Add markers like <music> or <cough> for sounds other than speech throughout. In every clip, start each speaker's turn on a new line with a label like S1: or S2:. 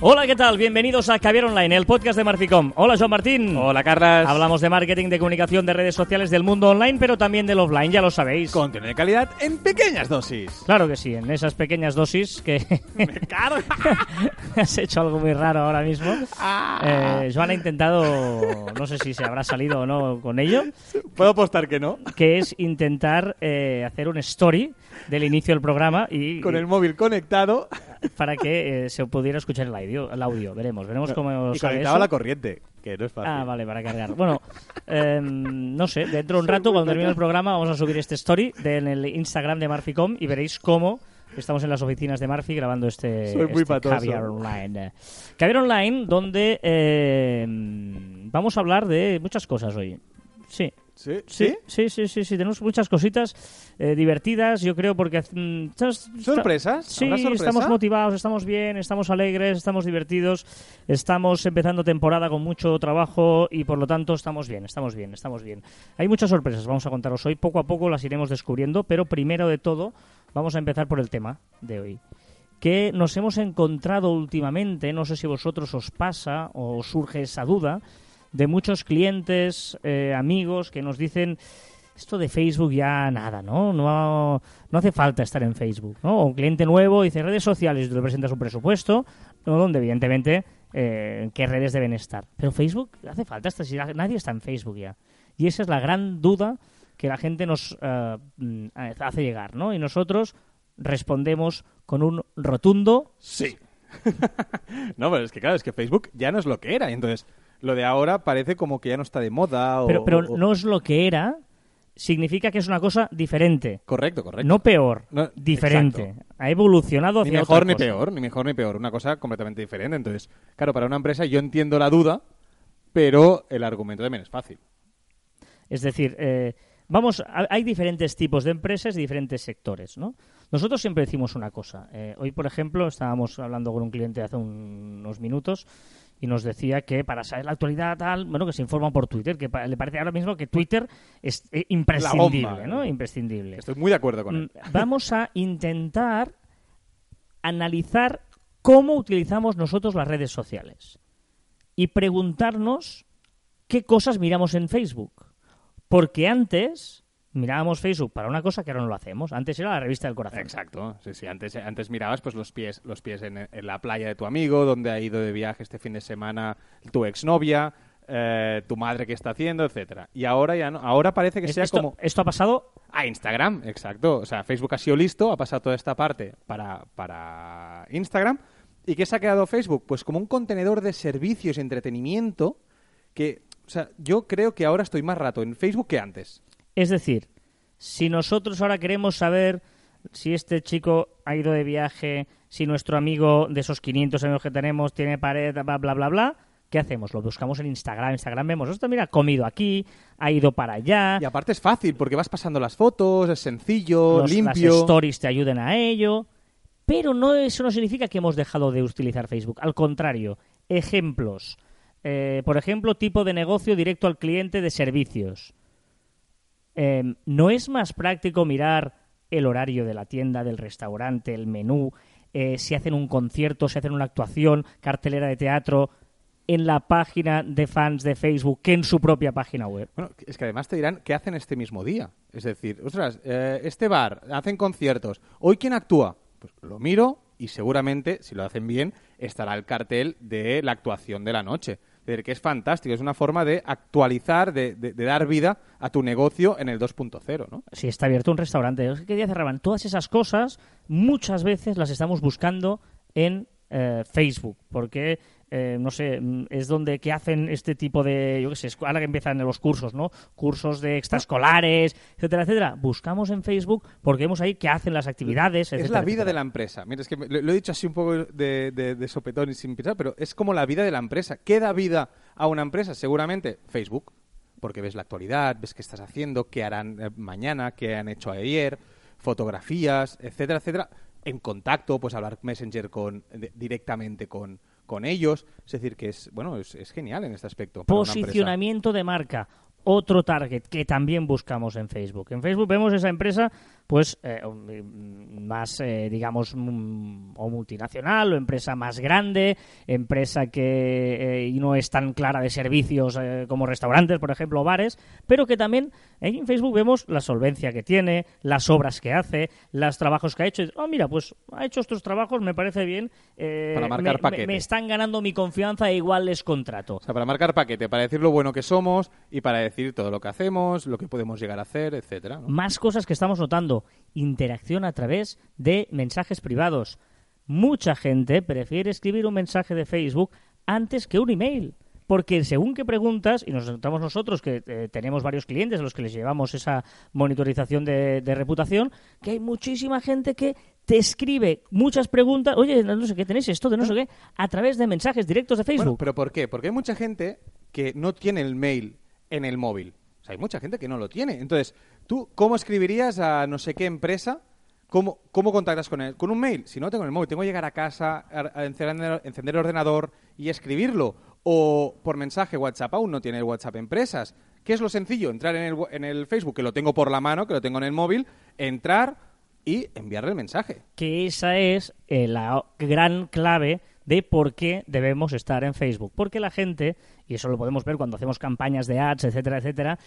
S1: Hola, ¿qué tal? Bienvenidos a Caviar Online, el podcast de Marficom. Hola, Joan Martín.
S2: Hola, Carlas.
S1: Hablamos de marketing, de comunicación, de redes sociales, del mundo online, pero también del offline, ya lo sabéis.
S2: Contenido de calidad en pequeñas dosis.
S1: Claro que sí, en esas pequeñas dosis que... <laughs> <laughs> Has hecho algo muy raro ahora mismo.
S2: Ah.
S1: Eh, Joan ha intentado, no sé si se habrá salido o no con ello,
S2: Puedo apostar que no.
S1: que es intentar eh, hacer un story del inicio del programa y
S2: Con el móvil conectado
S1: para que eh, se pudiera escuchar el audio, el audio. Veremos, veremos cómo
S2: y
S1: sale eso.
S2: la corriente, que no es fácil.
S1: Ah, vale, para cargar. Bueno, em, no sé, dentro de un rato, cuando termine el programa, vamos a subir este story de- en el Instagram de Marficom y veréis cómo estamos en las oficinas de Marfi grabando este,
S2: Soy muy
S1: este. Caviar Online. Caviar Online, donde em, vamos a hablar de muchas cosas hoy. Sí,
S2: ¿Sí?
S1: Sí, sí, sí, sí, sí, tenemos muchas cositas eh, divertidas, yo creo, porque... mm.
S2: ¿Sorpresas?
S1: Sí, estamos motivados, estamos bien, estamos alegres, estamos divertidos, estamos empezando temporada con mucho trabajo y por lo tanto estamos bien, estamos bien, estamos bien. Hay muchas sorpresas, vamos a contaros hoy, poco a poco las iremos descubriendo, pero primero de todo vamos a empezar por el tema de hoy que nos hemos encontrado últimamente, no sé si a vosotros os pasa o os surge esa duda, de muchos clientes, eh, amigos que nos dicen esto de Facebook ya nada, ¿no? No, no hace falta estar en Facebook, ¿no? O un cliente nuevo dice redes sociales y tú le presentas un presupuesto, ¿no? donde evidentemente eh, qué redes deben estar. Pero Facebook hace falta, si nadie está en Facebook ya. Y esa es la gran duda que la gente nos eh, hace llegar, ¿no? Y nosotros respondemos con un rotundo
S2: Sí. <laughs> no, pero es que claro, es que Facebook ya no es lo que era. y Entonces, lo de ahora parece como que ya no está de moda. O,
S1: pero, pero
S2: o-
S1: no es lo que era, significa que es una cosa diferente.
S2: Correcto, correcto.
S1: No peor,
S2: No,
S1: diferente.
S2: exacto.
S1: Ha evolucionado
S2: Ni
S1: hacia
S2: mejor
S1: otra
S2: ni
S1: cosa.
S2: peor, ni mejor ni peor. Una cosa completamente diferente. Entonces, claro, para una empresa yo entiendo la duda, pero el argumento también es fácil.
S1: Es decir, eh, vamos, hay diferentes tipos de empresas y diferentes sectores, ¿no? Nosotros siempre decimos una cosa. Eh, hoy, por ejemplo, estábamos hablando con un cliente hace un- unos minutos y nos decía que para saber la actualidad tal, bueno, que se informa por Twitter, que le parece ahora mismo que Twitter es eh, imprescindible,
S2: bomba,
S1: ¿no?
S2: eh.
S1: Imprescindible.
S2: Estoy muy de acuerdo con él.
S1: Mm, <laughs> Vamos a intentar analizar cómo utilizamos nosotros las redes sociales y preguntarnos qué cosas miramos en Facebook. Porque antes mirábamos Facebook para una cosa que ahora no lo hacemos. Antes era la revista del corazón.
S2: Exacto, sí, sí. Antes, antes mirabas pues los pies, los pies en, en la playa de tu amigo, donde ha ido de viaje este fin de semana tu exnovia, eh, tu madre que está haciendo, etcétera. Y ahora ya no, ahora parece que
S1: Es-
S2: sea
S1: esto,
S2: como
S1: esto ha pasado
S2: a Instagram, exacto. O sea, Facebook ha sido listo, ha pasado toda esta parte para, para Instagram. ¿Y qué se ha quedado Facebook? Pues como un contenedor de servicios y entretenimiento que, o sea, yo creo que ahora estoy más rato en Facebook que antes.
S1: Es decir, si nosotros ahora queremos saber si este chico ha ido de viaje, si nuestro amigo de esos 500 amigos que tenemos tiene pared, bla, bla, bla, bla, ¿qué hacemos? Lo buscamos en Instagram. Instagram vemos, esto mira, ha comido aquí, ha ido para allá,
S2: Y aparte es fácil, porque vas pasando las fotos, es sencillo,
S1: los- las
S2: limpio.
S1: stories te ayuden a ello. Pero no eso no significa que hemos dejado de utilizar Facebook. Al contrario, ejemplos. Eh, por ejemplo, tipo de negocio directo al cliente de servicios. Eh, ¿No es más práctico mirar el horario de la tienda, del restaurante, el menú, eh, si hacen un concierto, si hacen una actuación, cartelera de teatro, en la página de fans de Facebook que en su propia página web?
S2: Bueno, es que además te dirán qué hacen este mismo día. Es decir, ostras, eh, este bar, hacen conciertos. ¿Hoy quién actúa? Pues lo miro y seguramente, si lo hacen bien, estará el cartel de la actuación de la noche. Que es fantástico. Es una forma de actualizar, de, de- de dar vida a tu negocio en el 2.0, ¿no?
S1: si está abierto un restaurante, ¿qué día cerraban? Todas esas cosas muchas veces las estamos buscando en eh, Facebook, porque, eh, no sé, mm, es donde que hacen este tipo de, yo qué sé, ahora que empiezan los cursos, ¿no? Cursos de extraescolares, etcétera, etcétera. Buscamos en Facebook porque vemos ahí que hacen las actividades,
S2: Es
S1: etcétera,
S2: la vida de la empresa. Mira, es que lo, lo he dicho así un poco de, de- de sopetón y sin pensar, pero es como la vida de la empresa. ¿Qué da vida a una empresa? Seguramente Facebook, porque ves la actualidad, ves qué estás haciendo, qué harán eh, mañana, qué han hecho ayer, fotografías, etcétera, etcétera. En contacto, pues hablar Messenger con, de- directamente con, con ellos. Es decir, que es, bueno, es, genial en este aspecto.
S1: Posicionamiento de marca. Otro target que también buscamos en Facebook. En Facebook vemos esa empresa pues eh, más, eh, digamos, mm, o multinacional o empresa más grande, empresa que eh, no es tan clara de servicios como restaurantes, por ejemplo, o bares, pero que también en Facebook vemos la solvencia que tiene, las obras que hace, los trabajos que ha hecho. Oh, mira, pues ha hecho estos trabajos, me parece bien.
S2: para marcar
S1: me, me, están ganando mi confianza e igual les contrato.
S2: O sea, para marcar paquete, para decir lo bueno que somos y para decir todo lo que hacemos, lo que podemos llegar a hacer, etcétera.
S1: Más cosas que estamos notando interacción a través de mensajes privados. Mucha gente prefiere escribir un mensaje de Facebook antes que un email. Porque según que preguntas, y nos notamos nosotros que eh, tenemos varios clientes a los que les llevamos esa monitorización de, reputación, que hay muchísima gente que te escribe muchas preguntas, oye, no sé qué tenéis esto, de no sé qué, a través de mensajes directos de Facebook.
S2: ¿Pero por qué? Porque hay mucha gente que no tiene el mail en el móvil. Hay mucha gente que no lo tiene. Entonces, ¿Tú cómo escribirías a no sé qué empresa? ¿Cómo, cómo contactas con él? ¿Con un mail? Si no tengo el móvil, tengo que llegar a casa, encender el ordenador y escribirlo. O por mensaje WhatsApp, aún no tiene el WhatsApp empresas. ¿Qué es lo sencillo? Entrar en el, en el Facebook, que lo tengo por la mano, que lo tengo en el móvil, entrar y enviarle el mensaje.
S1: Que esa es eh, la gran clave de por qué debemos estar en Facebook. Porque la gente, y eso lo podemos ver cuando hacemos campañas de ads, etcétera, etcétera,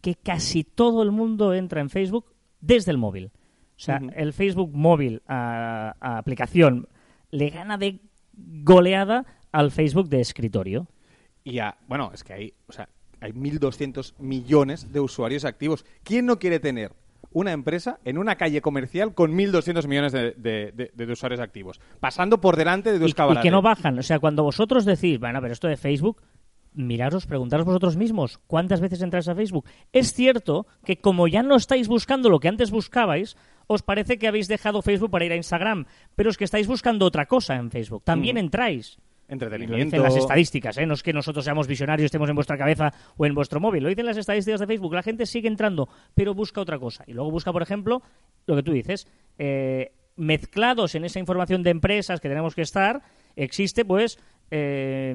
S1: que casi todo el mundo entra en Facebook desde el móvil. O sea, el Facebook móvil a, aplicación le gana de goleada al Facebook de escritorio.
S2: Y a, bueno, es que hay, o sea, hay 1.200 millones de usuarios activos. ¿Quién no quiere tener una empresa en una calle comercial con 1.200 millones de, usuarios activos, pasando por delante de dos
S1: y, Y que no bajan. O sea, cuando vosotros decís, bueno, pero esto de Facebook miraros, preguntaros vosotros mismos cuántas veces entráis a Facebook. Es cierto que como ya no estáis buscando lo que antes buscabais, os parece que habéis dejado Facebook para ir a Instagram, pero es que estáis buscando otra cosa en Facebook. También entráis.
S2: Entretenimiento.
S1: Lo dicen las estadísticas, ¿eh? no es que nosotros seamos visionarios, estemos en vuestra cabeza o en vuestro móvil. Lo dicen las estadísticas de Facebook. La gente sigue entrando, pero busca otra cosa. Y luego busca, por ejemplo, lo que tú dices, eh, mezclados en esa información de empresas que tenemos que estar, existe pues eh,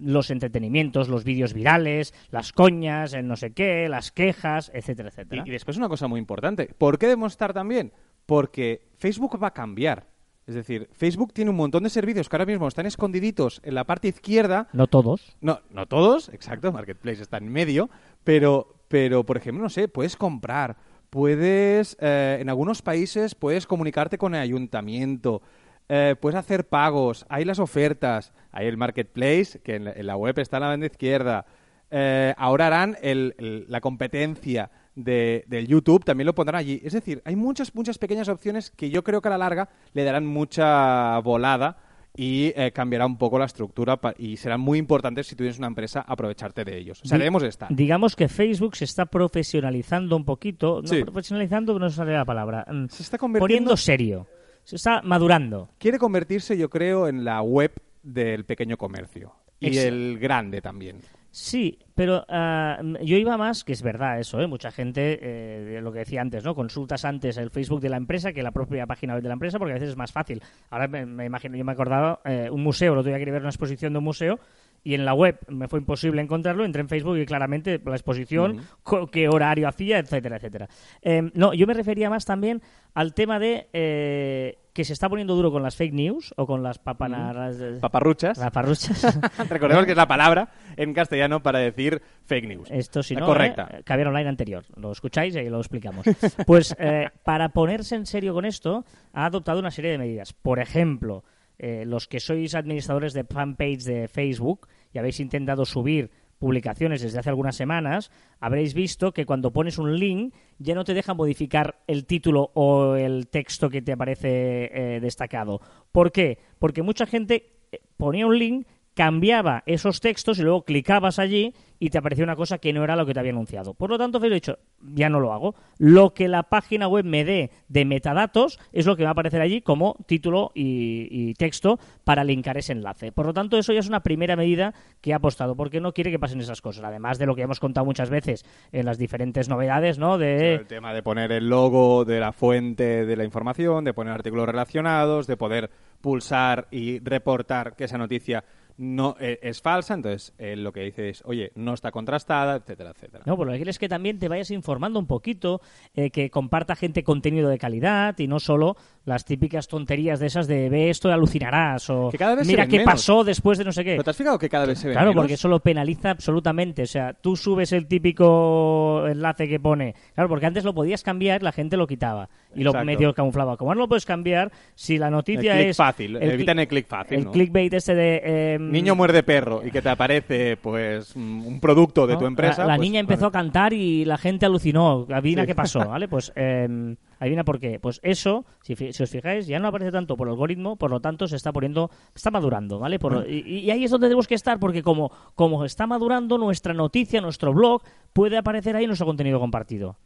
S1: los entretenimientos, los vídeos virales, las coñas, el no sé qué, las quejas, etcétera, etcétera.
S2: Y, después una cosa muy importante. ¿Por qué debemos estar también? Porque Facebook va a cambiar. Es decir, Facebook tiene un montón de servicios que ahora mismo están escondiditos en la parte izquierda.
S1: No todos.
S2: No, no todos, exacto. Marketplace está en medio. Pero, pero por ejemplo, no sé, puedes comprar, puedes, eh, en algunos países puedes comunicarte con el ayuntamiento, eh, puedes hacer pagos, hay las ofertas, hay el marketplace, que en la, web está en la banda izquierda. Eh, ahora harán la competencia de, del YouTube, también lo pondrán allí. Es decir, hay muchas, muchas pequeñas opciones que yo creo que a la larga le darán mucha volada y eh, cambiará un poco la estructura y serán muy importantes si tú tienes una empresa aprovecharte de ellos. O sea, debemos estar.
S1: Digamos que Facebook se está profesionalizando un poquito. No, profesionalizando no sale la palabra. Mm, se está Poniendo serio se está madurando.
S2: Quiere convertirse, yo creo, en la web del pequeño comercio. Y el grande también.
S1: Sí, pero ah, yo iba más, que es verdad eso, ¿eh? mucha gente, eh, lo que decía antes, ¿no? Consultas antes el Facebook de la empresa que la propia página web de la empresa porque a veces es más fácil. Ahora me, imagino, yo me acordaba, eh, un museo, lo tuve que ver una exposición de un museo y en la web me fue imposible encontrarlo, entré en Facebook y claramente la exposición, qué horario hacía, etcétera, etcétera. Em, no, yo me refería más también al tema de eh, que se está poniendo duro con las fake news o con las papanas...
S2: Paparruchas.
S1: Paparruchas. <laughs>
S2: Recordemos que es la palabra en castellano para decir fake news.
S1: Esto si no, correcta. Eh, online anterior. Lo escucháis y lo explicamos. Pues eh, para ponerse en serio con esto, ha adoptado una serie de medidas. Por ejemplo, eh, los que sois administradores de fanpage de Facebook y habéis intentado subir publicaciones desde hace algunas semanas, habréis visto que cuando pones un link ya no te deja modificar el título o el texto que te aparece eh, destacado. ¿Por qué? Porque mucha gente eh, ponía un link cambiaba esos textos y luego clicabas allí y te aparecía una cosa que no era lo que te había anunciado. Por lo tanto, he dicho, ya no lo hago. Lo que la página web me dé de metadatos es lo que va a aparecer allí como título y, texto para linkar ese enlace. Por lo tanto, eso ya es una primera medida que ha apostado, porque no quiere que pasen esas cosas. Además de lo que hemos contado muchas veces en las diferentes novedades, ¿no? De...
S2: el tema de poner el logo de la fuente de la información, de poner artículos relacionados, de poder pulsar y reportar que esa noticia no eh, es falsa, entonces eh, lo que dice es, oye, no está contrastada, etcétera, etcétera.
S1: No, pero lo que quieres es que también te vayas informando un poquito, eh, que comparta gente contenido de calidad y no solo las típicas tonterías de esas de ve esto y alucinarás o
S2: Que cada vez se
S1: mira qué
S2: menos.
S1: pasó después de no sé qué.
S2: ¿Pero te has fijado que cada vez se ve
S1: Claro,
S2: menos?
S1: porque eso lo penaliza absolutamente. O sea, tú subes el típico enlace que pone. Claro, porque antes lo podías cambiar, la gente lo quitaba y lo
S2: Exacto.
S1: medio camuflaba. Como ahora no lo puedes cambiar, si la
S2: El
S1: noticia
S2: click
S1: es.
S2: fácil,
S1: el
S2: evitan el click fácil,
S1: El
S2: ¿no?
S1: clickbait este de.
S2: Niño muerde perro y que te aparece pues mm, un producto de
S1: ¿no?
S2: tu empresa.
S1: La, la
S2: pues,
S1: niña empezó
S2: vale.
S1: a cantar y la gente alucinó. Adivina
S2: Sí.
S1: qué pasó, <laughs> ¿vale? Pues eh, adivina por qué. Pues eso, si, os fijáis, ya no aparece tanto por algoritmo, por lo tanto se está poniendo, está madurando, ¿vale? Por y, y ahí es donde tenemos que estar, porque como, como está madurando nuestra noticia, nuestro blog, puede aparecer ahí nuestro contenido compartido.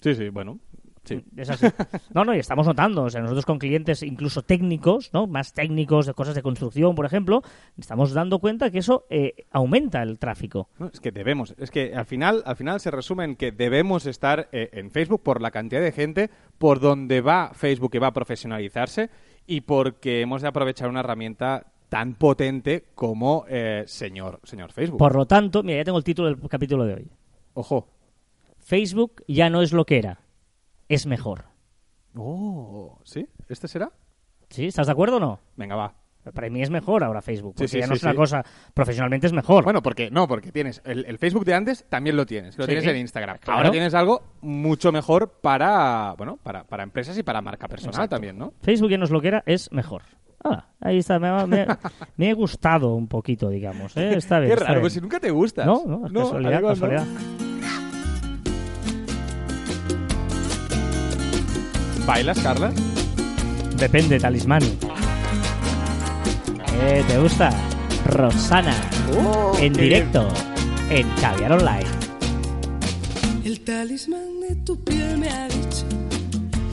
S2: Sí, sí, bueno. Sí.
S1: Es así. No, no, y estamos notando, o sea, nosotros con clientes incluso técnicos, ¿no? Más técnicos de cosas de construcción, por ejemplo, estamos dando cuenta que eso eh, aumenta el tráfico.
S2: No, es que debemos. Es que al final, al final se resume en que debemos estar eh, en Facebook por la cantidad de gente, por donde va Facebook que va a profesionalizarse y porque hemos de aprovechar una herramienta tan potente como eh, señor, señor Facebook.
S1: Por lo tanto, mira, ya tengo el título del capítulo de hoy.
S2: Ojo.
S1: Facebook ya no es lo que era, es mejor.
S2: Oh, ¿sí? ¿Este será?
S1: ¿Sí? ¿Estás de acuerdo o no?
S2: Venga, va.
S1: Para mí es mejor ahora Facebook,
S2: Sí,
S1: porque
S2: sí,
S1: ya no
S2: sí,
S1: es una
S2: sí.
S1: cosa, profesionalmente es mejor.
S2: Bueno, porque no, porque tienes el, el Facebook de antes también lo tienes, lo
S1: Sí,
S2: tienes
S1: sí.
S2: en Instagram.
S1: Claro.
S2: Ahora tienes algo mucho mejor para, bueno, para, para empresas y para marca personal
S1: Exacto.
S2: también, ¿no?
S1: Facebook ya no es lo que era, es mejor. Ah, ahí está, me, ha- me- <laughs> me he gustado un poquito, digamos. ¿eh? Está bien.
S2: Qué raro,
S1: bien.
S2: pues si nunca te gustas.
S1: No, no, es casualidad,
S2: no. ¿Bailas, Carla?
S1: Depende, talismán. Eh, ¿Te gusta? Rosana,
S2: Oh,
S1: en directo, en Caviar Online.
S3: El talismán de tu piel me ha dicho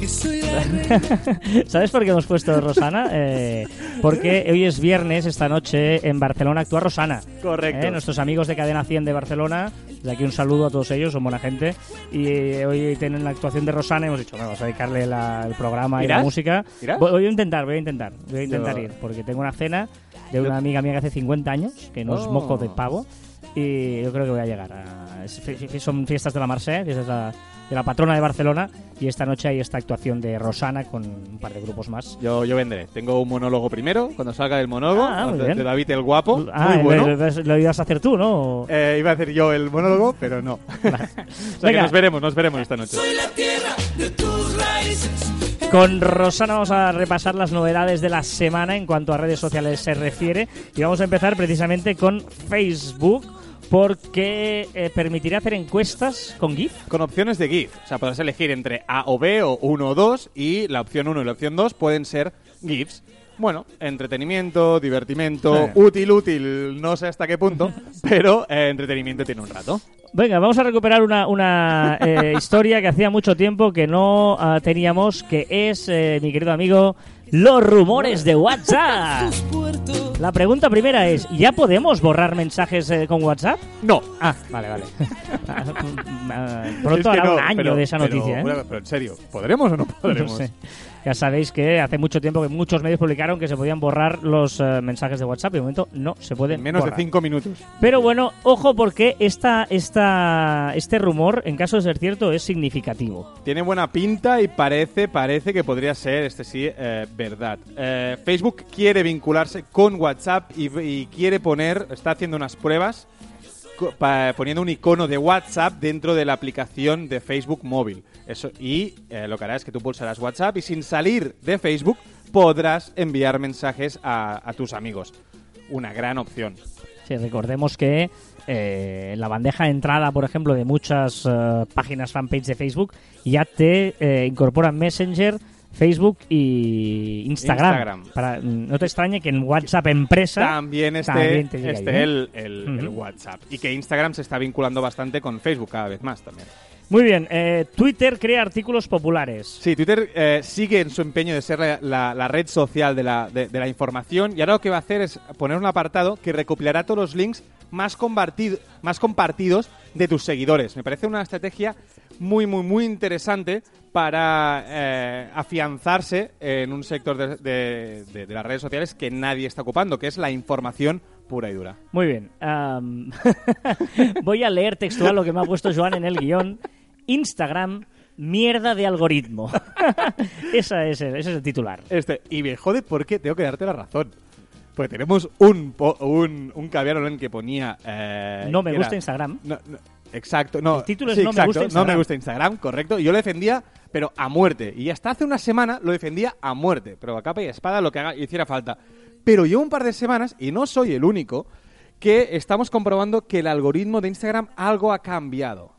S3: que soy la <laughs> reina.
S1: ¿Sabes por qué hemos puesto Rosana? <laughs> Eh, porque hoy es viernes, esta noche en Barcelona actúa Rosana.
S2: Correcto.
S1: Eh, Nuestros amigos de Cadena 100 de Barcelona, de aquí un saludo a todos ellos, son buena gente. Y eh, hoy tienen la actuación de Rosana y hemos dicho, bueno, vamos a dedicarle la- el programa y la música.
S2: ¿Irás?
S1: Voy, voy a intentar, voy a intentar, voy a intentar
S2: Yo-
S1: ir, porque tengo una cena de una amiga mía que hace 50 años, que no es
S2: Oh.
S1: moco de pavo. Y yo creo que voy a llegar. A, es- son fiestas de la Marseille, fiestas de la, de la patrona de Barcelona. Y esta noche hay esta actuación de Rosana con un par de grupos más.
S2: Yo, yo vendré. Tengo un monólogo primero, cuando salga el monólogo,
S1: Ah,
S2: de, de David el Guapo.
S1: Ah,
S2: muy bueno.
S1: lo, lo- lo ibas a hacer tú, ¿no?
S2: Eh, iba a hacer yo el monólogo, pero no. <laughs> <laughs> o sea que
S1: Venga.
S2: nos veremos, nos veremos esta noche.
S3: Soy la tierra de tus raíces.
S1: Con Rosana vamos a repasar las novedades de la semana en cuanto a redes sociales se refiere. Y vamos a empezar precisamente con Facebook, porque eh, permitirá hacer encuestas con GIF.
S2: Con opciones de GIF. O sea, podrás elegir entre A o B o 1 o 2 y la opción 1 y la opción 2 pueden ser GIFs. Bueno, entretenimiento, divertimento, útil, útil, no sé hasta qué punto, <laughs> pero eh, entretenimiento tiene un rato.
S1: Venga, vamos a recuperar una, una eh, <laughs> historia que hacía mucho tiempo que no ah, teníamos, que es, mi querido amigo, los rumores de WhatsApp. La pregunta primera es, ¿ya podemos borrar mensajes eh, con WhatsApp?
S2: No.
S1: Ah, vale, vale. <laughs> Pronto
S2: Es que
S1: hará
S2: no,
S1: un año
S2: pero-
S1: de esa
S2: pero,
S1: noticia, ¿eh?
S2: pero en serio, ¿podremos o no <laughs> podremos?
S1: No sé. Ya sabéis que hace mucho tiempo que muchos medios publicaron que se podían borrar los eh, mensajes de WhatsApp y de momento no se pueden
S2: En menos
S1: borrar.
S2: de 5 minutos.
S1: Pero bueno, ojo porque esta, esta, este rumor, en caso de ser cierto, es significativo.
S2: Tiene buena pinta y parece, parece que podría ser, este sí, eh, verdad. Eh, Facebook quiere vincularse con WhatsApp y, y quiere poner, está haciendo unas pruebas poniendo un icono de WhatsApp dentro de la aplicación de Facebook móvil. Eso, y eh, lo que hará es que tú pulsarás WhatsApp y sin salir de Facebook podrás enviar mensajes a, tus amigos. Una gran opción.
S1: Sí, recordemos que eh, la bandeja de entrada, por ejemplo, de muchas eh, páginas fanpage de Facebook, ya te eh, incorporan Messenger, Facebook y Instagram.
S2: Instagram.
S1: Para, no te extrañe que en WhatsApp empresa
S2: También esté,
S1: también te llega
S2: esté
S1: ahí, ¿eh?
S2: el, el- el
S1: Ujú.
S2: WhatsApp. Y que Instagram se está vinculando bastante con Facebook cada vez más también.
S1: Muy bien, eh, Twitter crea artículos populares.
S2: Sí, Twitter eh, sigue en su empeño de ser la, la- la red social de la, de, de la información y ahora lo que va a hacer es poner un apartado que recopilará todos los links más, compartido- más compartidos de tus seguidores. Me parece una estrategia muy, muy, muy interesante para eh, afianzarse en un sector de, de- de- de las redes sociales que nadie está ocupando, que es la información pura y dura.
S1: Muy bien. am, <laughs> voy a leer textual lo que me ha puesto Joan en el guion. Instagram, mierda de algoritmo. <laughs> Esa es el- ese es el titular.
S2: Este, y me jode porque tengo que darte la razón. Porque tenemos un, po- un, un caviar online que ponía... eh,
S1: No me
S2: que
S1: gusta Instagram.
S2: No, no, exacto, no.
S1: El título es
S2: sí,
S1: No me
S2: exacto,
S1: gusta
S2: No
S1: Instagram.
S2: me gusta Instagram, correcto. Y yo lo defendía, pero a muerte. Y hasta hace una semana lo defendía a muerte. Pero a capa y espada lo que haga hiciera falta. Pero llevo un par de semanas, y no soy el único, que estamos comprobando que el algoritmo de Instagram algo ha cambiado.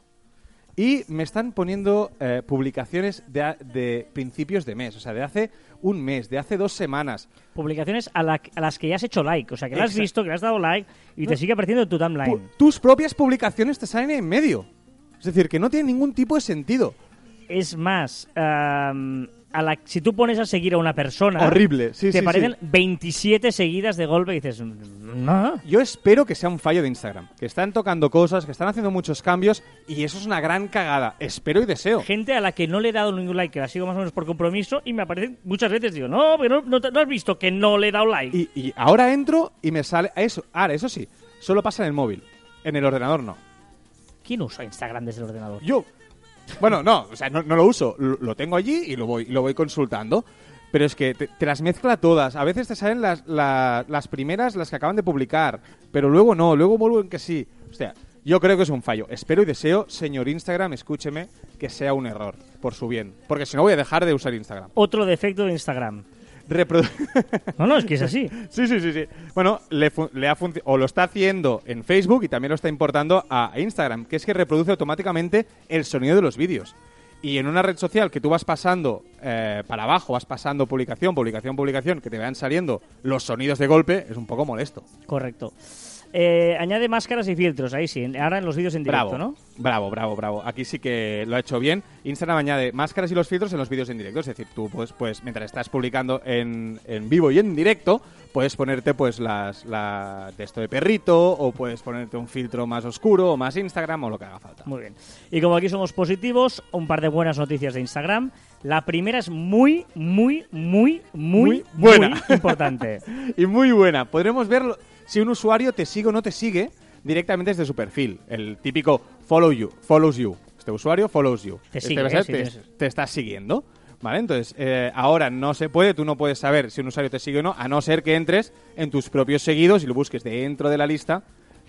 S2: Y me están poniendo eh, publicaciones de, de principios de mes, o sea, de hace un mes, de hace dos semanas.
S1: Publicaciones a, la- a las que ya has hecho like. O sea, que las has visto, que le has dado like y te sigue apareciendo en tu
S2: Pu-
S1: timeline.
S2: tus propias publicaciones te salen en medio. Es decir, que no tiene ningún tipo de sentido.
S1: Es más, am, a la, si tú pones a seguir a una persona,
S2: Horrible, sí,
S1: te
S2: sí,
S1: aparecen
S2: sí.
S1: 27 seguidas de golpe y dices, no.
S2: Yo espero que sea un fallo de Instagram, que están tocando cosas, que están haciendo muchos cambios y eso es una gran cagada. Espero y deseo.
S1: Gente a la que no le he dado ningún like, que la sigo más o menos por compromiso, y me aparecen muchas veces, digo, no, pero no, no no has visto que no le he dado like.
S2: Y, y ahora entro y me sale eso. Ahora, eso sí, solo pasa en el móvil. En el ordenador no.
S1: ¿Quién usa Instagram desde el ordenador?
S2: Yo. Bueno, no, o sea, no, lo uso. Lo, tengo allí y lo voy, lo voy consultando. Pero es que te, te las mezcla todas. A veces te salen las, la- las primeras, las que acaban de publicar. Pero luego no, luego vuelven que sí. O sea, yo creo que es un fallo. Espero y deseo, señor Instagram, escúcheme, que sea un error. Por su bien. Porque si no voy a dejar de usar Instagram.
S1: Otro defecto de Instagram. <laughs> No, no, es que es así.
S2: Sí, sí, sí, sí. Bueno, le, le ha o lo está haciendo en Facebook y también lo está importando a Instagram, que es que reproduce automáticamente el sonido de los vídeos. Y en una red social que tú vas pasando eh, para abajo, vas pasando publicación, publicación, publicación, que te vayan saliendo los sonidos de golpe, es un poco molesto.
S1: Correcto. Eh, añade máscaras y filtros, ahí sí. Ahora en los vídeos en directo,
S2: Bravo,
S1: ¿no?
S2: bravo, bravo, bravo. Aquí sí que lo ha hecho bien. Instagram añade máscaras y los filtros en los vídeos en directo. Es decir, tú pues, pues mientras estás publicando en, en vivo y en directo, puedes ponerte pues las la de esto de perrito o puedes ponerte un filtro más oscuro o más Instagram o lo que haga falta.
S1: Muy bien. Y como aquí somos positivos, un par de buenas noticias de Instagram. La primera es muy, muy, muy, muy,
S2: Muy buena.
S1: muy importante. <laughs>
S2: Y muy buena. Podremos verlo si un usuario te sigue o no te sigue directamente desde su perfil. El típico follow you, follows you. Este usuario follows you.
S1: Te
S2: Este
S1: sigue, ¿eh?
S2: Te,
S1: tienes-
S2: te está siguiendo. ¿Vale? Entonces, eh, ahora no se puede, tú no puedes saber si un usuario te sigue o no, a no ser que entres en tus propios seguidos y lo busques dentro de la lista,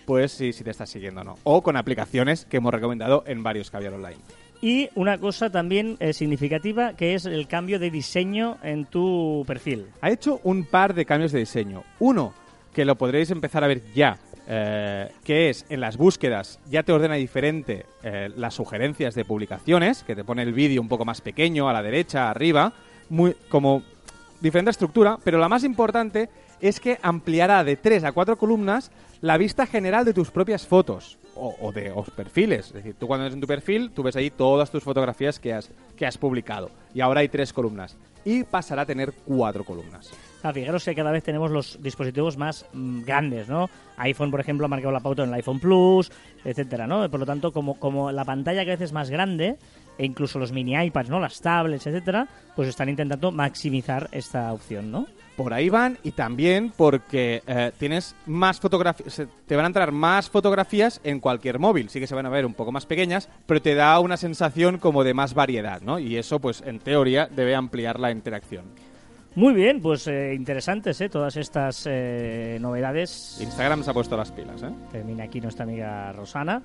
S2: pues si, si te está siguiendo o no. O con aplicaciones que hemos recomendado en varios Caviar Online.
S1: Y una cosa también eh, significativa que es el cambio de diseño en tu perfil.
S2: ha hecho un par de cambios de diseño. Uno, que lo podréis empezar a ver ya, eh, que es en las búsquedas ya te ordena diferente eh, las sugerencias de publicaciones, que te pone el vídeo un poco más pequeño, a la derecha, arriba, muy como diferente estructura, pero la más importante es que ampliará de 3 a 4 columnas la vista general de tus propias fotos o, de os perfiles. Es decir, tú cuando entras en tu perfil, tú ves ahí todas tus fotografías que has, que has publicado. Y ahora hay tres columnas. Y pasará a tener cuatro columnas.
S1: Ah, fijaros que cada vez tenemos los dispositivos más mm, grandes, ¿no? iPhone, por ejemplo, ha marcado la pauta en el iPhone Plus, etcétera, ¿no? Por lo tanto, como, como la pantalla cada vez es más grande, e incluso los mini iPads, ¿no? Las tablets, etcétera, pues están intentando maximizar esta opción, ¿no?
S2: Por ahí van y también porque eh, tienes más fotografías, te van a entrar más fotografías en cualquier móvil. Sí que se van a ver un poco más pequeñas, pero te da una sensación como de más variedad, ¿no? Y eso, pues en teoría, debe ampliar la interacción.
S1: Muy bien, pues eh, interesantes, ¿eh? Todas estas eh, novedades.
S2: Instagram se ha puesto las pilas, ¿eh?
S1: Termina aquí nuestra amiga Rosana,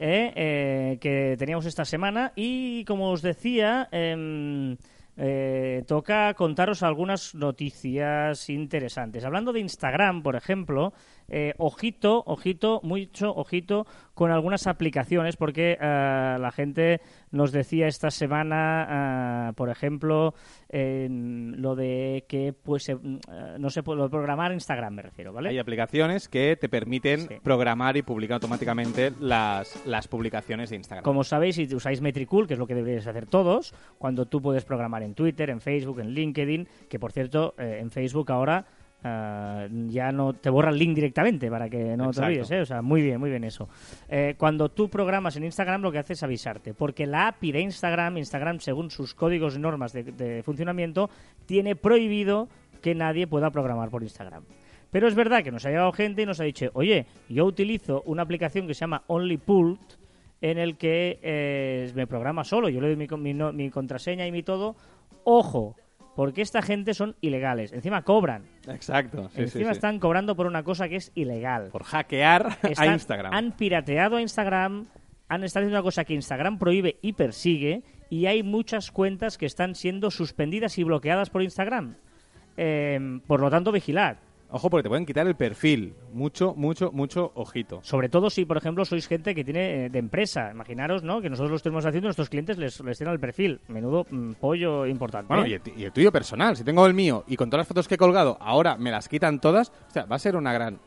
S1: eh, eh, que teníamos esta semana. Y como os decía, em, eh, toca contaros algunas noticias interesantes. Hablando de Instagram, por ejemplo, eh, ojito, ojito, mucho ojito con algunas aplicaciones, porque eh, la gente nos decía esta semana, ah, por ejemplo, en lo de que pues eh, no se puede programar Instagram, me refiero, ¿vale?
S2: Hay aplicaciones que te permiten
S1: Sí.
S2: programar y publicar automáticamente las, las publicaciones de Instagram.
S1: Como sabéis, si usáis Metricool, que es lo que deberíais hacer todos, cuando tú puedes programar en Twitter, en Facebook, en LinkedIn, que por cierto, eh, en Facebook ahora ah, ya no te borra el link directamente para que no
S2: Exacto.
S1: te olvides, ¿eh? O sea, muy bien, muy bien eso. Eh, cuando tú programas en Instagram, lo que hace es avisarte, porque la API de Instagram, Instagram, según sus códigos y normas de, de funcionamiento, tiene prohibido que nadie pueda programar por Instagram. Pero es verdad que nos ha llegado gente y nos ha dicho, oye, yo utilizo una aplicación que se llama OnlyPult en el que eh, me programa solo, yo le doy mi, mi no- mi contraseña y mi todo. Ojo, porque esta gente son ilegales. Encima cobran.
S2: Exacto. sí,
S1: Encima
S2: sí.
S1: están cobrando por una cosa que es ilegal.
S2: Por hackear a Instagram.
S1: Han pirateado a Instagram, han estado haciendo una cosa que Instagram prohíbe y persigue, y hay muchas cuentas que están siendo suspendidas y bloqueadas por Instagram. Eh, por lo tanto, vigilad.
S2: Ojo, porque te pueden quitar el perfil. Mucho, mucho, mucho ojito.
S1: Sobre todo si, por ejemplo, sois gente que tiene eh, de empresa. Imaginaros, ¿no? Que nosotros lo estemos haciendo, nuestros clientes les, les tienen el perfil. Menudo mm, pollo importante.
S2: Bueno,
S1: ¿eh?
S2: y el, y el tuyo personal. Si tengo el mío y con todas las fotos que he colgado, ahora me las quitan todas, o sea, va a ser una gran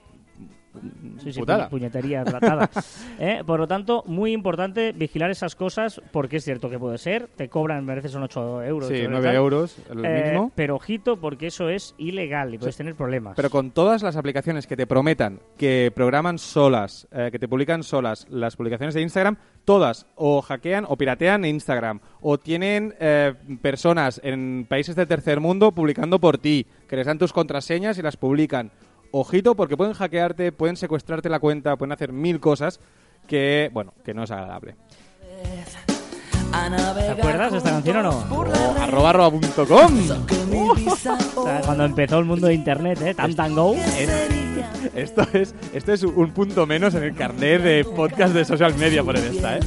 S1: Sí, sí, puñetería tratada. <laughs> ¿Eh? Por lo tanto, muy importante vigilar esas cosas porque es cierto que puede ser. Te cobran, me parece son 8 euros.
S2: Sí,
S1: ocho
S2: 9
S1: tal.
S2: euros el
S1: Eh,
S2: mínimo.
S1: pero ojito porque eso es ilegal y puedes tener problemas.
S2: Pero con todas las aplicaciones que te prometan, que programan solas, eh, que te publican solas las publicaciones de Instagram, todas o hackean o piratean Instagram, o tienen eh, personas en países del tercer mundo publicando por ti, que les dan tus contraseñas y las publican. Ojito, porque pueden hackearte, pueden secuestrarte la cuenta, pueden hacer mil cosas que, bueno, que no es agradable.
S1: ¿Te acuerdas de esta canción o no?
S2: O arroba arroba punto com.
S1: O sea, cuando empezó el mundo de internet, ¿eh? Tam Tam Go.
S2: Esto es, esto es un punto menos en el carnet de podcast de social media por esta, ¿eh?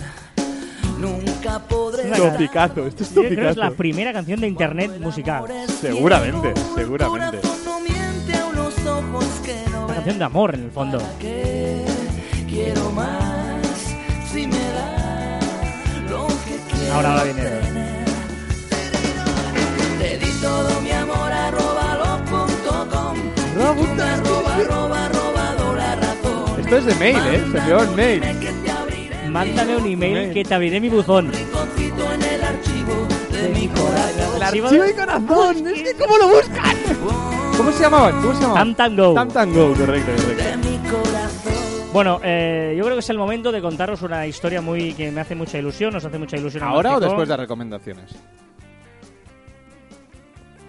S3: Nunca podré
S2: Topicazo, esto es
S1: Yo creo que es la
S2: topicazo.
S1: primera canción de internet musical.
S2: Seguramente, seguramente.
S1: Canción de amor, en el fondo.
S3: que quiero más si me da lo que quiero
S1: Ahora, ahora viene.
S3: te di todo mi amor
S2: Esto es de mail, ¿eh? Se envió en mail.
S1: Mándame un email
S2: Email.
S1: que te abriré mi buzón.
S3: rinconcito en el archivo de mi corazón
S2: El
S1: Archivo
S2: archivo
S1: de-
S2: y corazón. Es que ¿cómo lo buscan? ¿Cómo se llamaban? ¿Cómo se llamaban?
S1: Tam Tam Go.
S2: Tam Tam Go, correcto, correcto.
S1: Bueno, eh, yo creo que es el momento de contaros una historia muy que me hace mucha ilusión, nos hace mucha ilusión.
S2: ¿Ahora o después de las recomendaciones?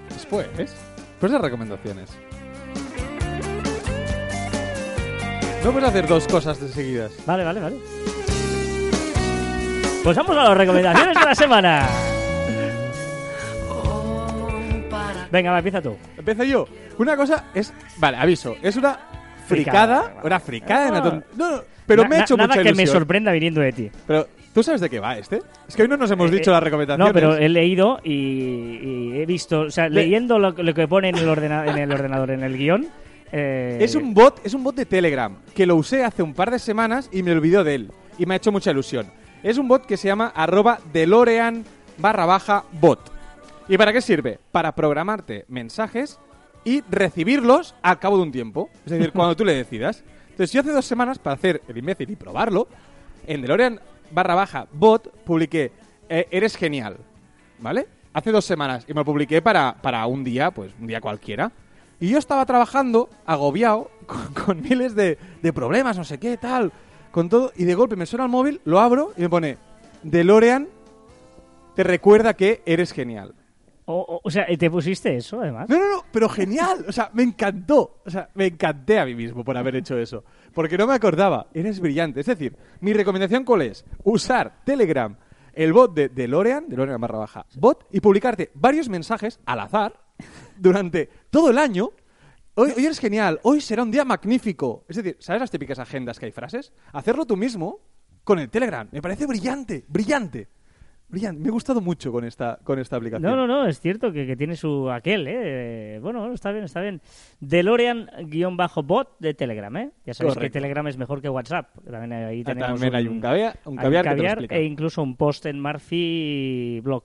S2: Después. Después de las recomendaciones. No puedes hacer dos cosas de seguidas.
S1: Vale, vale, vale. Pues vamos a las recomendaciones de la semana. <laughs> Venga, va, empieza tú.
S2: Empiezo yo. Una cosa es. Vale, aviso. Es una
S1: Fricada.
S2: fricada. Una fricada en la
S1: Ah.
S2: ton- No, no, pero
S1: Na-
S2: me ha
S1: na-
S2: hecho
S1: Nada
S2: mucha
S1: que
S2: ilusión.
S1: me sorprenda viniendo de ti.
S2: Pero, ¿tú sabes de qué va este? Es que hoy no nos hemos
S1: Eh,
S2: dicho
S1: eh,
S2: las recomendaciones.
S1: No, pero he leído y, y he visto, o sea,
S2: Le-
S1: leyendo lo, lo que pone en el, ordena- en el ordenador, en el guion. eh,
S2: Es un bot, es un bot de Telegram que lo usé hace un par de semanas y me olvidó de él y me ha hecho mucha ilusión. Es un bot que se llama arroba DeLorean barra baja bot. ¿Y para qué sirve? Para programarte mensajes y recibirlos al cabo de un tiempo. Es decir, <laughs> cuando tú le decidas. Entonces yo hace dos semanas, para hacer el imbécil y probarlo, en DeLorean barra baja bot publiqué eh, Eres genial. ¿Vale? Hace dos semanas y me lo publiqué para, para un día, pues un día cualquiera. Y yo estaba trabajando, agobiado, <laughs> con, con miles de, de problemas, no sé qué, tal, con todo, y de golpe me suena el móvil, lo abro y me pone, DeLorean te recuerda que eres genial.
S1: O, o- sea, ¿te pusiste eso además?
S2: No, no, no, pero genial. O sea, me encantó. O sea, me encanté a mí mismo por haber hecho eso. Porque no me acordaba. Eres brillante. Es decir, mi recomendación cuál es? Usar Telegram, el bot de DeLorean, DeLorean barra baja, bot, y publicarte varios mensajes al azar durante todo el año. Hoy, hoy eres genial, hoy será un día magnífico. Es decir, ¿sabes las típicas agendas que hay frases? Hacerlo tú mismo con el Telegram. Me parece brillante, brillante. Brillante. Me ha gustado mucho con esta, con esta aplicación.
S1: No, no, no, es cierto que, que tiene su aquel, ¿eh? Bueno, está bien, está bien. DeLorean-bot de Telegram, ¿eh? Ya sabéis que
S2: Correcto.
S1: Telegram es mejor que WhatsApp. También ahí
S2: Ah,
S1: tenemos
S2: también hay un caviar- un caviar que te lo explica.
S1: e incluso un post en Murphy Blog.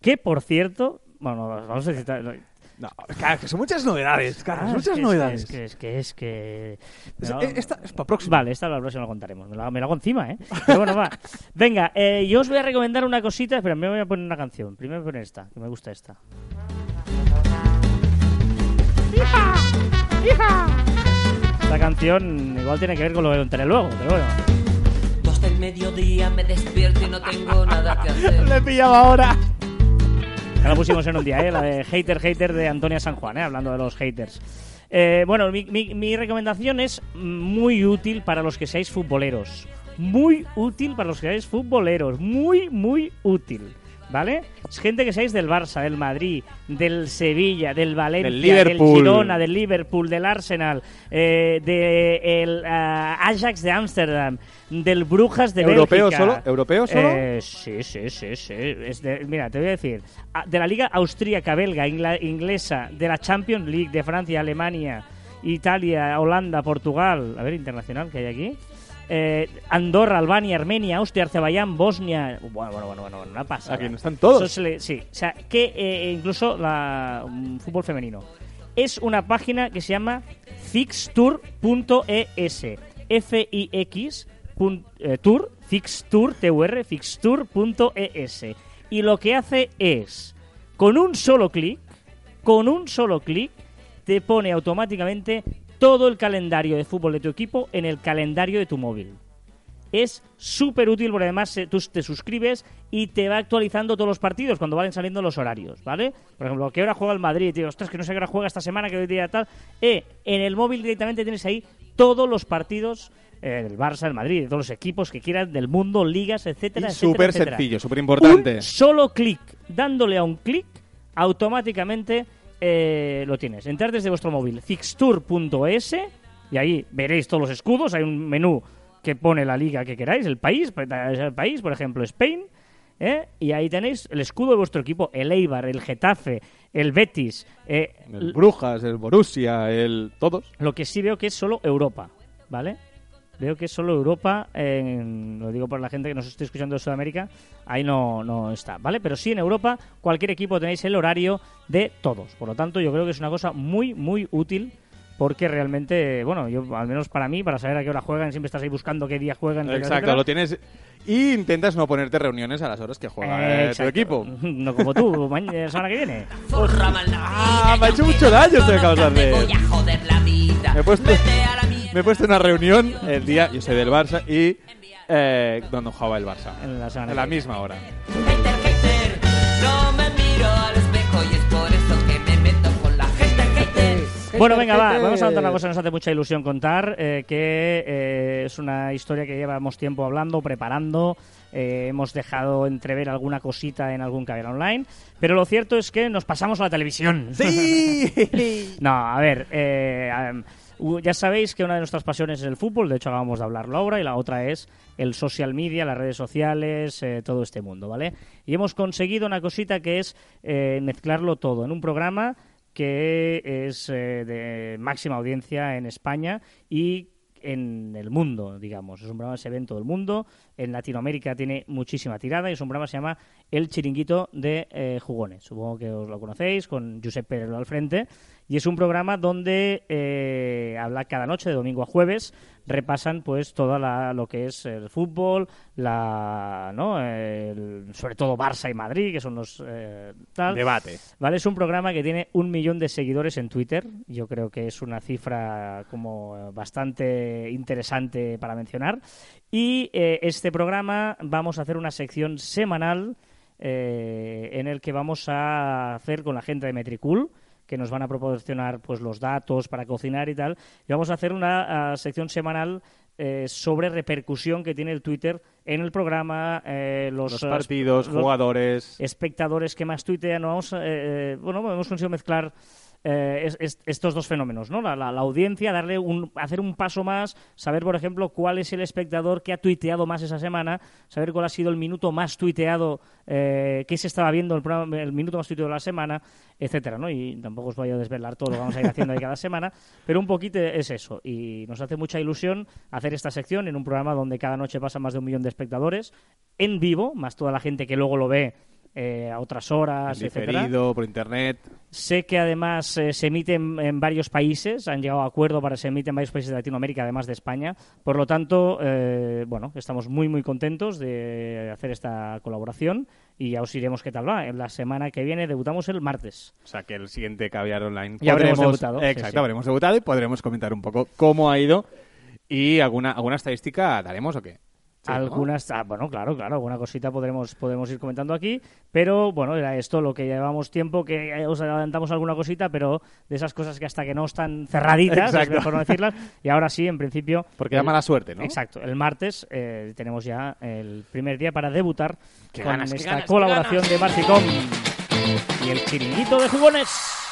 S1: Que, por cierto, bueno, vamos a decir...
S2: No, claro, que son muchas novedades, Carlos,
S1: Ah, es
S2: muchas
S1: que-
S2: novedades.
S1: Es que es que es que...
S2: Es-
S1: No.
S2: eh, Esta es para próxima.
S1: Vale, esta la próxima la contaremos. Me la, me la hago encima, ¿eh? Pero bueno, va. <laughs> Venga, eh, yo os voy a recomendar una cosita. Espera, me voy a poner una canción. Primero voy a poner esta, que me gusta esta. Esta canción igual tiene que ver con lo que contaré luego, pero bueno.
S3: Dos del mediodía me despierto y no tengo nada que hacer. <laughs>
S2: Le pillaba ahora.
S1: Ya la pusimos en un día, ¿eh? La de Hater Hater de Antonia San Juan, ¿eh? Hablando de los haters. Eh, bueno, mi, mi- mi recomendación es muy útil para los que seáis futboleros. Muy útil para los que seáis futboleros. Muy, muy útil. ¿Vale? Es gente que seáis del Barça, del Madrid, del Sevilla, del Valencia,
S2: Del Liverpool.
S1: Girona, del Liverpool, del Arsenal, eh, del Ajax de Ámsterdam, del Brujas de
S2: ¿Europeo
S1: Bélgica.
S2: solo? ¿Europeo solo?
S1: Eh, sí, sí, sí, sí. Es de- mira, te voy a decir. De la liga austríaca, belga, inglesa, de la Champions League, de Francia, Alemania, Italia, Holanda, Portugal. A ver, internacional que hay aquí. Eh, Andorra, Albania, Armenia, Austria, Azerbaiyán, Bosnia. Bueno, bueno, bueno, bueno, una pasada.
S2: Aquí no están todos.
S1: Le- sí, o sea, que eh, incluso la mm, fútbol femenino. Es una página que se llama fixtour.es. F-I-X eh, tour, fixtour, T-U-R, fixtour.es. Y lo que hace es, con un solo clic, con un solo clic, te pone automáticamente todo el calendario de fútbol de tu equipo en el calendario de tu móvil es súper útil porque además eh, tú te suscribes y te va actualizando todos los partidos cuando van saliendo los horarios, ¿vale? Por ejemplo, ¿qué hora juega el Madrid? Tío, ostras, que no sé qué hora juega esta semana, que hoy día tal. Eh, en el móvil directamente tienes ahí todos los partidos eh, del Barça, del Madrid, de todos los equipos que quieras, del mundo, ligas, etcétera,
S2: Y
S1: etcétera,
S2: súper sencillo, súper importante.
S1: Solo clic, dándole a un clic, automáticamente eh, lo tienes. Entrar desde vuestro móvil, fixtour.es, y ahí veréis todos los escudos. Hay un menú que pone la liga que queráis, el país, pues, el país, por ejemplo, Spain. ¿eh? Y ahí tenéis el escudo de vuestro equipo, el Eibar, el Getafe, el Betis. eh,
S2: El Brujas, el Borussia, el... Todos.
S1: lo que sí veo que es solo Europa, ¿vale? Veo que solo Europa, en- lo digo por la gente que nos esté escuchando de Sudamérica, ahí no, no está, ¿vale? Pero sí en Europa, cualquier equipo tenéis el horario de todos. Por lo tanto, yo creo que es una cosa muy, muy útil porque realmente, bueno, yo al menos para mí, para saber a qué hora juegan, siempre estás ahí buscando qué día juegan. etcétera,
S2: Exacto,
S1: etcétera.
S2: lo tienes... Y intentas no ponerte reuniones a las horas que juega
S1: Eh,
S2: tu equipo. <laughs>
S1: No como tú, mañana, la semana que viene.
S2: Ah, me ha hecho mucho daño esto que acabas de
S3: Me
S2: hacer.
S3: voy a joder la vida.
S2: Me he puesto- Me he puesto en una reunión el día, yo soy del Barça, y eh, donde jugaba el Barça.
S1: En la
S2: misma hora.
S3: Hater, hater, no me miro al espejo y es
S1: Bueno, venga, va, vamos a contar una cosa que nos hace mucha ilusión contar, eh, que eh, es una historia que llevamos tiempo hablando, preparando, eh, hemos dejado entrever alguna cosita en algún caber online, pero lo cierto es que nos pasamos a la televisión.
S2: ¡Sí! <laughs>
S1: No, a ver, ya sabéis que una de nuestras pasiones es el fútbol, de hecho acabamos de hablarlo ahora, y la otra es el social media, las redes sociales, eh, todo este mundo, ¿vale? Y hemos conseguido una cosita que es eh, mezclarlo todo en un programa que es eh, de máxima audiencia en España y en el mundo, digamos. Es un programa que se mundo. En Latinoamérica tiene muchísima tirada y es un programa que se llama El Chiringuito de eh, Jugones. Supongo que os lo conocéis, con Josep Pérez al frente. Y es un programa donde eh, habla cada noche, de domingo a jueves, repasan pues todo lo que es el fútbol, la, ¿no? El- sobre todo Barça y Madrid, que son los eh, tal.
S2: Debate.
S1: Vale, es un programa que tiene un millón de seguidores en Twitter. Yo creo que es una cifra como eh, bastante interesante para mencionar. Y eh, este programa vamos a hacer una sección semanal eh, en el que vamos a hacer con la gente de Metricool que nos van a proporcionar pues los datos para cocinar y tal. Y vamos a hacer una sección semanal eh, sobre repercusión que tiene el Twitter en el programa, eh, los,
S2: Los
S1: eh,
S2: partidos,
S1: los-
S2: jugadores.
S1: espectadores que más tuitean. Vamos, eh, eh, bueno, hemos conseguido mezclar eh, es- es- estos dos fenómenos, ¿no? La, audiencia, darle un, hacer un paso más, saber, por ejemplo, cuál es el espectador que ha tuiteado más esa semana, saber cuál ha sido el minuto más tuiteado, eh, qué se estaba viendo el, el minuto más tuiteado de la semana, etcétera, ¿no? Y tampoco os voy a desvelar todo lo que vamos a ir haciendo ahí cada semana, pero un poquito es eso. Y nos hace mucha ilusión hacer esta sección en un programa donde cada noche pasa más de un millón de espectadores en vivo, más toda la gente que luego lo ve eh, a otras horas, etcétera.
S2: diferido, por internet.
S1: Sé que además eh, se emite en, en varios países, han llegado a acuerdo para que se emite en varios países de Latinoamérica, además de España. Por lo tanto, eh, bueno, estamos muy, muy contentos de hacer esta colaboración y ya os iremos qué tal va. En la semana que viene debutamos el martes.
S2: O sea, que el siguiente caviar online
S1: Ya habremos debutado, sí,
S2: Exacto,
S1: sí.
S2: habremos debutado y podremos comentar un poco cómo ha ido y alguna, alguna estadística daremos o qué.
S1: Algunas, ah, bueno, claro, claro, alguna cosita podremos, podemos ir comentando aquí, pero bueno, era esto lo que llevamos tiempo, que eh, os adelantamos alguna cosita, pero de esas cosas que hasta que no están cerraditas, es mejor no decirlas, y ahora sí, en principio...
S2: Porque da mala suerte, ¿no?
S1: Exacto, el martes eh, tenemos ya el primer día para debutar con
S2: ganas,
S1: esta
S2: ganas,
S1: colaboración de Marficom y el chiringuito de jugones.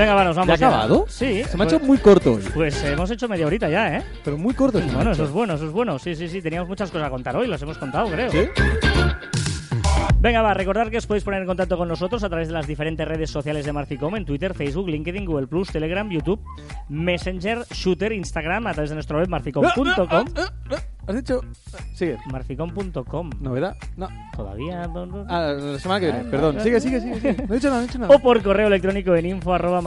S1: Venga, va, nos vamos.
S2: ¿Ya ha acabado?
S1: Sí.
S2: Se me ha hecho muy corto hoy.
S1: Pues hemos hecho media horita ya, ¿eh?
S2: Pero muy corto. se me ha
S1: Bueno,
S2: hecho.
S1: eso es bueno, eso es bueno. Sí, sí, sí, teníamos muchas cosas a contar hoy, las hemos contado, creo.
S2: ¿Sí?
S1: Venga, va, recordar que os podéis poner en contacto con nosotros a través de las diferentes redes sociales de Marficom, en Twitter, Facebook, LinkedIn, Google Plus, Telegram, YouTube, Messenger, Shooter, Instagram, a través de nuestra web marficom.com.
S2: ¿Has dicho? Sigue.
S1: Marficom.com.
S2: ¿Novedad? No.
S1: Todavía. no, no.
S2: Ah, la semana que viene.
S1: Ah,
S2: Perdón. Sigue, sigue, sigue. sigue. No he dicho nada, no he dicho nada.
S1: O por correo electrónico en info arroba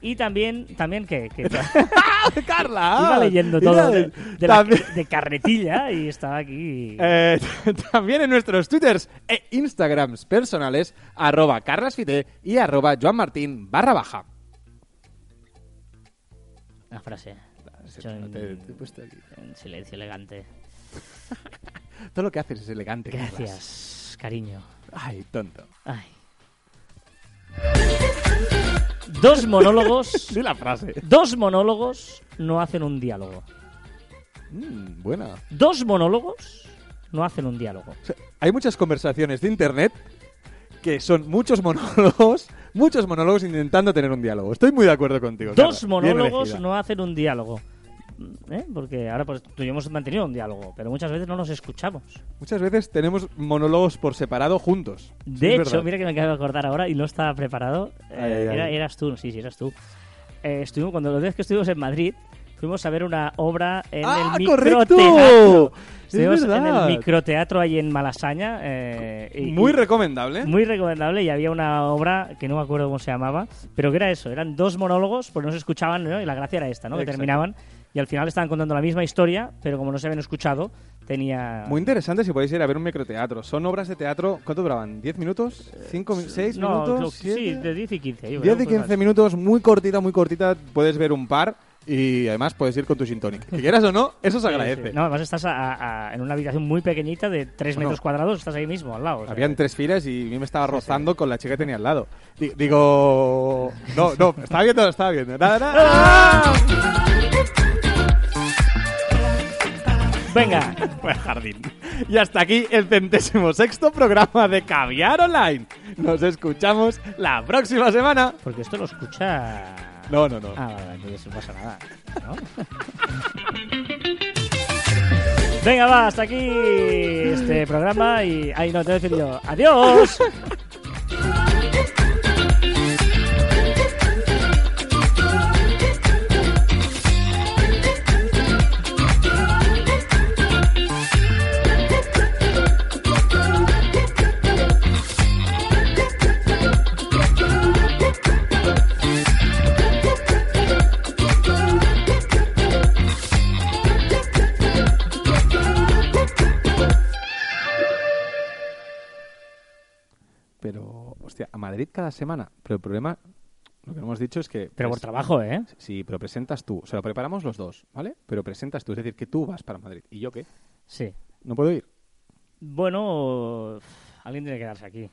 S1: y también, también que, que <laughs>
S2: Carla!
S1: iba leyendo todo de, de la- de carretilla y estaba aquí.
S2: eh, <laughs> también en nuestros twitters e instagrams personales, arroba carlasfite y arroba joanmartin barra baja.
S1: Una frase.
S2: Te-
S1: en-
S2: te he puesto aquí.
S1: en silencio elegante. <laughs>
S2: Todo lo que haces es elegante. Carlas.
S1: Gracias, cariño.
S2: Ay, tonto.
S1: Ay. Dos monólogos. <laughs>
S2: Di la frase.
S1: Dos monólogos no hacen un diálogo.
S2: Mm, buena.
S1: Dos monólogos no hacen un diálogo.
S2: O sea, hay muchas conversaciones de internet que son muchos monólogos, muchos monólogos intentando tener un diálogo. Estoy muy de acuerdo contigo.
S1: Dos
S2: Carla.
S1: Monólogos no hacen un diálogo. ¿Eh? Porque ahora pues, tú y yo hemos mantenido un diálogo, pero muchas veces no nos escuchamos.
S2: Muchas veces tenemos monólogos por separado juntos.
S1: De hecho, mira que me acabo de acordar ahora y no estaba preparado. Eh,
S2: Ay, ay, ay.
S1: era- eras tú, sí, sí, eras tú. Eh, estuvimos, cuando los días que estuvimos en Madrid, fuimos a ver una obra en
S2: ¡Ah,
S1: el microteatro. En el microteatro ahí en Malasaña. eh, y-
S2: Muy recomendable.
S1: muy recomendable y había una obra que no me acuerdo cómo se llamaba, pero que era eso, eran dos monólogos, pues no se escuchaban, ¿no? Y la gracia era esta, ¿no? Que terminaban y al final estaban contando la misma historia, pero como no se habían escuchado, tenía...
S2: Muy interesante si podéis ir a ver un microteatro. Son obras de teatro, ¿cuánto duraban? ¿10 minutos? ¿5, 6
S1: no,
S2: minutos?
S1: creo- sí, de 10 y 15. yo
S2: 10
S1: creo,
S2: y
S1: pues
S2: 15 minutos, muy cortita, muy cortita. Puedes ver un par y además puedes ir con tu gin tonic. Que quieras o no, eso se agradece.
S1: sí. No, además estás a- a- en una habitación muy pequeñita de 3
S2: Bueno.
S1: metros cuadrados, estás ahí mismo, al lado. o sea,
S2: Habían tres filas y a mí me estaba rozando con la chica que tenía al lado. Di- Digo... No, no, estaba viendo, estaba viendo. Nada, nada.
S1: Venga,
S2: Buen jardín. Y hasta aquí el centésimo sexto programa de Caviar Online. Nos escuchamos la próxima semana.
S1: porque esto lo escucha...
S2: No, no, no.
S1: Ah, vale, entonces no pasa nada. ¿no? <laughs> Venga, va, hasta aquí este programa y... Ay, no, te decir yo. ¡Adiós! <laughs>
S2: Madrid cada semana. Pero el problema, lo que hemos dicho es que...
S1: Pero por
S2: pues,
S1: trabajo, ¿eh?
S2: Sí, pero presentas tú. O sea, lo preparamos los dos, ¿vale? Pero presentas tú. Es decir, que tú vas para Madrid. ¿Y yo qué?
S1: Sí.
S2: ¿No puedo ir?
S1: Bueno, alguien tiene que quedarse aquí.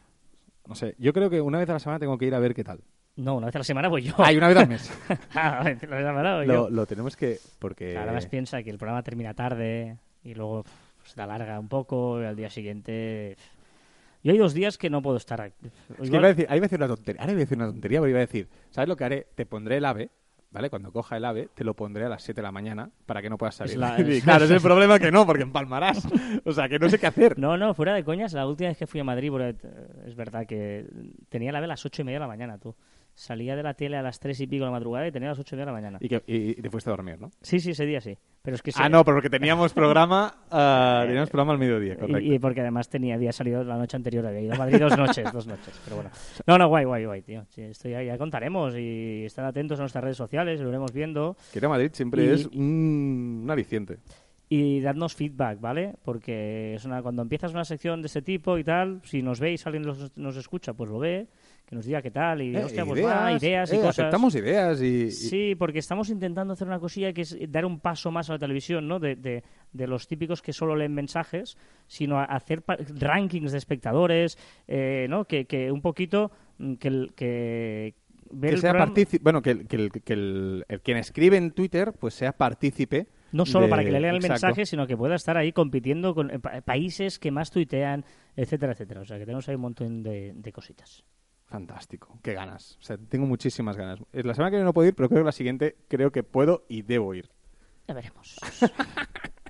S2: No sé. Yo creo que una vez a la semana tengo que ir a ver qué tal.
S1: No, una vez a la semana voy yo.
S2: Ay, una vez al mes. <laughs>
S1: Ah, una vez a la semana voy
S2: lo,
S1: yo.
S2: lo tenemos que... Porque...
S1: Claro, además piensa que el programa termina tarde y luego se te alarga un poco y al día siguiente... Yo hay dos días que no puedo estar aquí.
S2: Es que iba a decir, ahí iba a decir una tontería. Ahora iba a decir una tontería, pero iba a decir, ¿sabes lo que haré? Te pondré el ave, ¿vale? Cuando coja el ave, te lo pondré a las 7 de la mañana para que no puedas salir.
S1: Es la- <laughs>
S2: Y
S1: es-
S2: claro, es el problema que no, porque empalmarás. <laughs> O sea, que no sé qué hacer.
S1: No, no, fuera de coñas, la última vez que fui a Madrid, eh, es verdad que tenía la vela a las ocho y media de la mañana, tú. Salía de la tele a las tres y pico de la madrugada y tenía a las ocho y media de la mañana.
S2: Y, que, y, y te fuiste a dormir, ¿no?
S1: Sí, sí, ese día sí. Pero es que
S2: Ah, no, porque teníamos programa, <laughs> ah, teníamos programa al mediodía, correcto.
S1: Y, y porque además tenía, había salido la noche anterior, había ido a Madrid dos noches, dos noches, pero bueno. No, no, guay, guay, guay, tío. Sí, esto ya, ya contaremos y estad atentos a nuestras redes sociales, lo iremos viendo.
S2: Que ir a Madrid siempre
S1: Y-
S2: es un, un aliciente.
S1: y dadnos feedback, ¿vale? Porque es una, cuando empiezas una sección de este tipo y tal, si nos veis, alguien nos, nos escucha, pues lo ve, que nos diga qué tal y,
S2: Eh,
S1: hostia, pues va, ideas y
S2: eh,
S1: cosas.
S2: Aceptamos ideas y, y-
S1: Sí, porque estamos intentando hacer una cosilla que es dar un paso más a la televisión, ¿no? De, de- de los típicos que solo leen mensajes, sino a hacer rankings de espectadores, eh, ¿no? Que, que un poquito mm, que, el- que ver
S2: que
S1: el
S2: sea
S1: programa-
S2: bueno, que, el, que, el, que el- el quien escribe en Twitter pues sea partícipe.
S1: no solo
S2: de-
S1: para que le lean el
S2: exacto.
S1: mensaje, sino que pueda estar ahí compitiendo con eh, pa- países que más tuitean, etcétera, etcétera. O sea, que tenemos ahí un montón de, de cositas.
S2: Fantástico, qué ganas. O sea, tengo muchísimas ganas. La semana que viene no puedo ir, pero creo que la siguiente creo que puedo y debo ir.
S1: Ya veremos. <laughs>